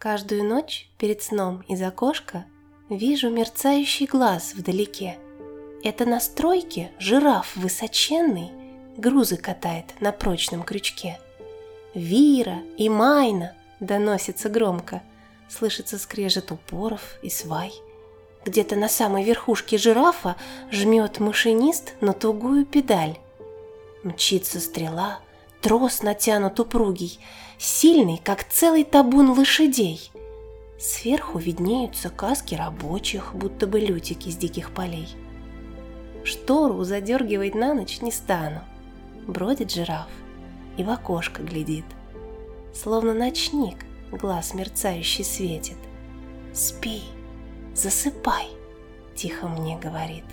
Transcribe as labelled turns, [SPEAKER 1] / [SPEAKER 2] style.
[SPEAKER 1] Каждую ночь перед сном из окошка вижу мерцающий глаз вдалеке. Это на стройке жираф высоченный грузы катает на прочном крючке. Вира и Майна доносится громко, слышится скрежет упоров и свай. Где-то на самой верхушке жирафа жмет машинист на тугую педаль. Мчится стрела, трос натянут упругий, сильный, как целый табун лошадей. Сверху виднеются каски рабочих, будто бы лютики с диких полей. Штору задергивать на ночь не стану. Бродит жираф и в окошко глядит. Словно ночник глаз мерцающий светит. «Спи, засыпай», — тихо мне говорит.